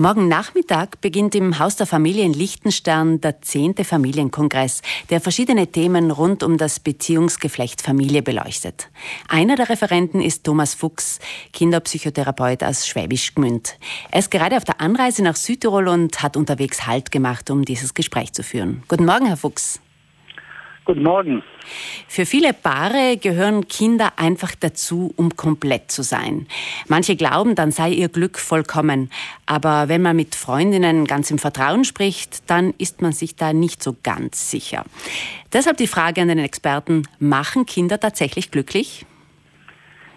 Morgen Nachmittag beginnt im Haus der Familie in Liechtenstern der 10. Familienkongress, der verschiedene Themen rund um das Beziehungsgeflecht Familie beleuchtet. Einer der Referenten ist Thomas Fuchs, Kinderpsychotherapeut aus Schwäbisch Gmünd. Er ist gerade auf der Anreise nach Südtirol und hat unterwegs Halt gemacht, um dieses Gespräch zu führen. Guten Morgen, Herr Fuchs. Guten Morgen. Für viele Paare gehören Kinder einfach dazu, um komplett zu sein. Manche glauben, dann sei ihr Glück vollkommen. Aber wenn man mit Freundinnen ganz im Vertrauen spricht, dann ist man sich da nicht so ganz sicher. Deshalb die Frage an den Experten, machen Kinder tatsächlich glücklich?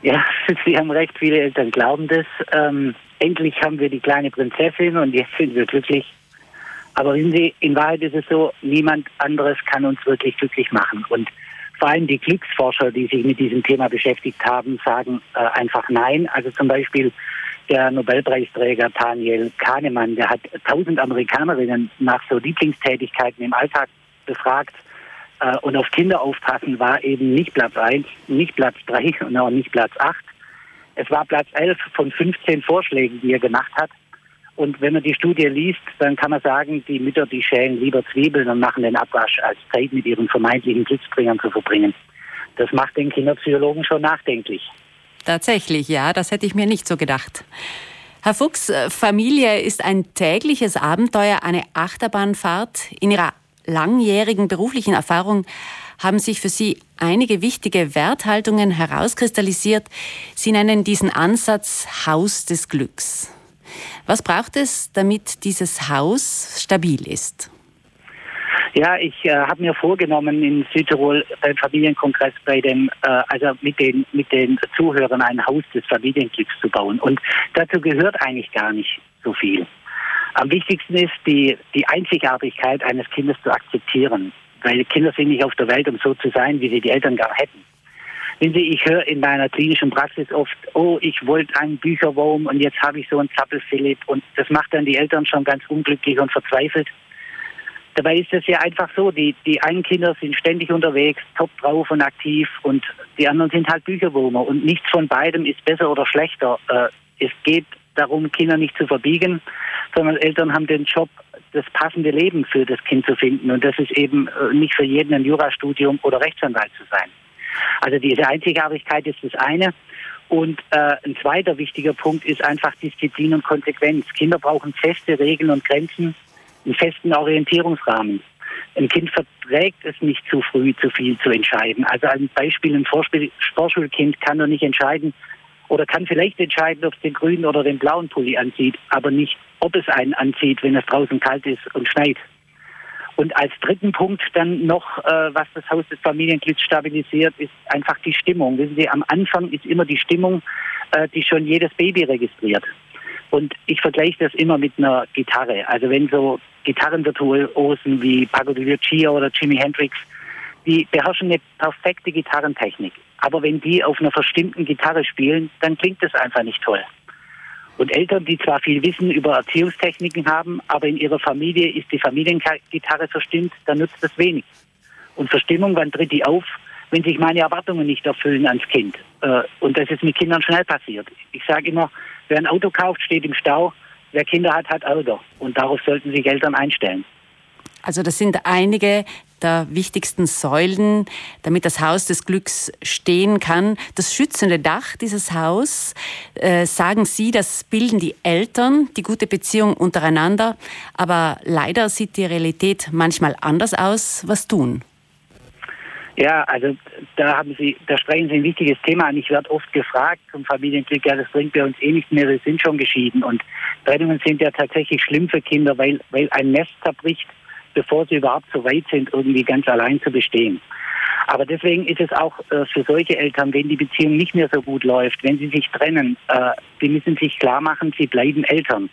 Ja, Sie haben recht, viele Eltern glauben das. Ähm, endlich haben wir die kleine Prinzessin und jetzt sind wir glücklich. Aber wissen Sie, in Wahrheit ist es so, niemand anderes kann uns wirklich glücklich machen. Und vor allem die Glücksforscher, die sich mit diesem Thema beschäftigt haben, sagen äh, einfach nein. Also zum Beispiel der Nobelpreisträger Daniel Kahnemann, der hat tausend Amerikanerinnen nach so Lieblingstätigkeiten im Alltag befragt. Äh, und auf Kinder aufpassen war eben nicht Platz eins, nicht Platz drei und auch nicht Platz acht. Es war Platz elf von 15 Vorschlägen, die er gemacht hat. Und wenn man die Studie liest, dann kann man sagen, die Mütter, die schälen lieber Zwiebeln und machen den Abwasch, als Zeit mit ihren vermeintlichen Glücksbringern zu verbringen. Das macht den Kinderpsychologen schon nachdenklich. Tatsächlich, ja, das hätte ich mir nicht so gedacht. Herr Fuchs, äh, Familie ist ein tägliches Abenteuer, eine Achterbahnfahrt. In Ihrer langjährigen beruflichen Erfahrung haben sich für Sie einige wichtige Werthaltungen herauskristallisiert. Sie nennen diesen Ansatz Haus des Glücks. Was braucht es, damit dieses Haus stabil ist? Ja, ich äh, habe mir vorgenommen, in Südtirol beim Familienkongress bei dem, äh, also mit den, mit den Zuhörern ein Haus des Familienglücks zu bauen. Und dazu gehört eigentlich gar nicht so viel. Am wichtigsten ist, die, die Einzigartigkeit eines Kindes zu akzeptieren. Weil Kinder sind nicht auf der Welt, um so zu sein, wie sie die Eltern gar hätten. Wissen Sie, ich höre in meiner klinischen Praxis oft, oh, ich wollte einen Bücherwurm und jetzt habe ich so einen Zappel-Philipp und das macht dann die Eltern schon ganz unglücklich und verzweifelt. Dabei ist es ja einfach so, die, die einen Kinder sind ständig unterwegs, top drauf und aktiv und die anderen sind halt Bücherwürmer und nichts von beidem ist besser oder schlechter. Äh, es geht darum, Kinder nicht zu verbiegen, sondern Eltern haben den Job, das passende Leben für das Kind zu finden und das ist eben äh, nicht für jeden ein Jurastudium oder Rechtsanwalt zu sein. Also diese Einzigartigkeit ist das eine. Und äh, ein zweiter wichtiger Punkt ist einfach Disziplin und Konsequenz. Kinder brauchen feste Regeln und Grenzen, einen festen Orientierungsrahmen. Ein Kind verträgt es nicht zu früh, zu viel zu entscheiden. Also ein Beispiel, ein Vorschulkind kann doch nicht entscheiden oder kann vielleicht entscheiden, ob es den grünen oder den blauen Pulli anzieht, aber nicht, ob es einen anzieht, wenn es draußen kalt ist und schneit. Und als dritten Punkt dann noch, äh, was das Haus des Familienglücks stabilisiert, ist einfach die Stimmung. Wissen Sie, am Anfang ist immer die Stimmung, äh, die schon jedes Baby registriert. Und ich vergleiche das immer mit einer Gitarre. Also wenn so Gitarrenvirtuosen wie Paco de Lucia oder Jimi Hendrix, die beherrschen eine perfekte Gitarrentechnik. Aber wenn die auf einer verstimmten Gitarre spielen, dann klingt das einfach nicht toll. Und Eltern, die zwar viel Wissen über Erziehungstechniken haben, aber in ihrer Familie ist die Familiengitarre verstimmt, dann nutzt das wenig. Und Verstimmung, wann tritt die auf? Wenn sich meine Erwartungen nicht erfüllen ans Kind. Äh, und das ist mit Kindern schnell passiert. Ich sage immer, wer ein Auto kauft, steht im Stau. Wer Kinder hat, hat Ärger. Und darauf sollten sich Eltern einstellen. Also das sind einige der wichtigsten Säulen, damit das Haus des Glücks stehen kann. Das schützende Dach dieses Haus, äh, sagen Sie, das bilden die Eltern, die gute Beziehung untereinander. Aber leider sieht die Realität manchmal anders aus. Was tun? Ja, also da haben Sie, da sprechen Sie ein wichtiges Thema an. Ich werde oft gefragt zum Familienglück, ja, das bringt bei uns eh nicht mehr, wir sind schon geschieden. Und Trennungen sind ja tatsächlich schlimm für Kinder, weil, weil ein Nest zerbricht bevor sie überhaupt so weit sind, irgendwie ganz allein zu bestehen. Aber deswegen ist es auch äh, für solche Eltern, wenn die Beziehung nicht mehr so gut läuft, wenn sie sich trennen, äh, die müssen sich klar machen, sie bleiben Eltern.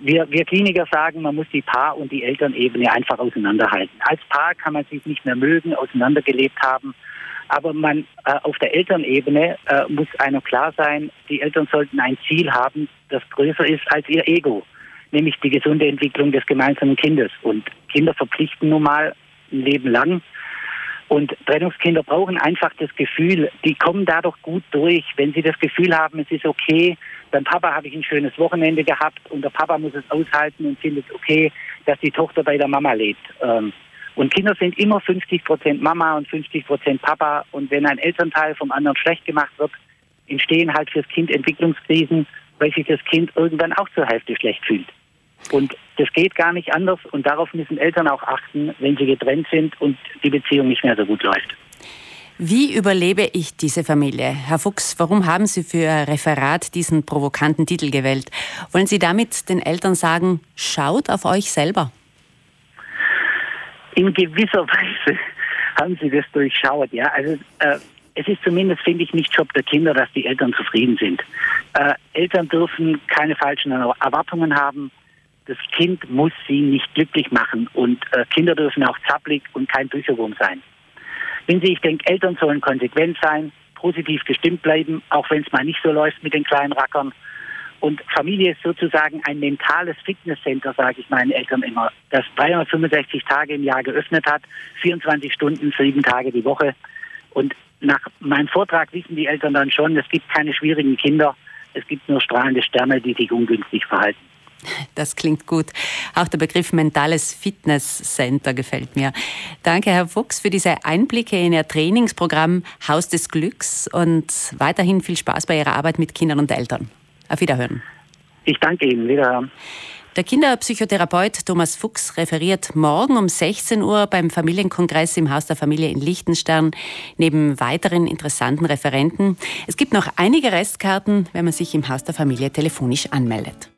Wir, wir Kliniker sagen, man muss die Paar- und die Elternebene einfach auseinanderhalten. Als Paar kann man sich nicht mehr mögen, auseinandergelebt haben. Aber man äh, auf der Elternebene äh, muss einer klar sein, die Eltern sollten ein Ziel haben, das größer ist als ihr Ego nämlich die gesunde Entwicklung des gemeinsamen Kindes. Und Kinder verpflichten nun mal ein Leben lang. Und Trennungskinder brauchen einfach das Gefühl, die kommen dadurch gut durch, wenn sie das Gefühl haben, es ist okay, beim Papa habe ich ein schönes Wochenende gehabt und der Papa muss es aushalten und findet es okay, dass die Tochter bei der Mama lebt. Ähm, und Kinder sind immer 50 Prozent Mama und 50 Prozent Papa. Und wenn ein Elternteil vom anderen schlecht gemacht wird, entstehen halt fürs Kind Entwicklungskrisen, weil sich das Kind irgendwann auch zur Hälfte schlecht fühlt. Und das geht gar nicht anders und darauf müssen Eltern auch achten, wenn sie getrennt sind und die Beziehung nicht mehr so gut läuft. Wie überlebe ich diese Familie? Herr Fuchs, warum haben Sie für Ihr Referat diesen provokanten Titel gewählt? Wollen Sie damit den Eltern sagen, schaut auf euch selber? In gewisser Weise haben Sie das durchschaut, ja. Also äh, es ist zumindest, finde ich, nicht Job der Kinder, dass die Eltern zufrieden sind. Äh, Eltern dürfen keine falschen Erwartungen haben das Kind muss sie nicht glücklich machen und äh, Kinder dürfen auch zappelig und kein Bücherwurm sein. Wenn Sie, ich denke, Eltern sollen konsequent sein, positiv gestimmt bleiben, auch wenn es mal nicht so läuft mit den kleinen Rackern. Und Familie ist sozusagen ein mentales Fitnesscenter, sage ich meinen Eltern immer, das 365 Tage im Jahr geöffnet hat, 24 Stunden, sieben Tage die Woche. Und nach meinem Vortrag wissen die Eltern dann schon, es gibt keine schwierigen Kinder, es gibt nur strahlende Sterne, die sich ungünstig verhalten. Das klingt gut. Auch der Begriff mentales Fitnesscenter gefällt mir. Danke, Herr Fuchs, für diese Einblicke in Ihr Trainingsprogramm Haus des Glücks und weiterhin viel Spaß bei Ihrer Arbeit mit Kindern und Eltern. Auf Wiederhören. Ich danke Ihnen. Wiederhören. Der Kinderpsychotherapeut Thomas Fuchs referiert morgen um 16 Uhr beim Familienkongress im Haus der Familie in Liechtenstern neben weiteren interessanten Referenten. Es gibt noch einige Restkarten, wenn man sich im Haus der Familie telefonisch anmeldet.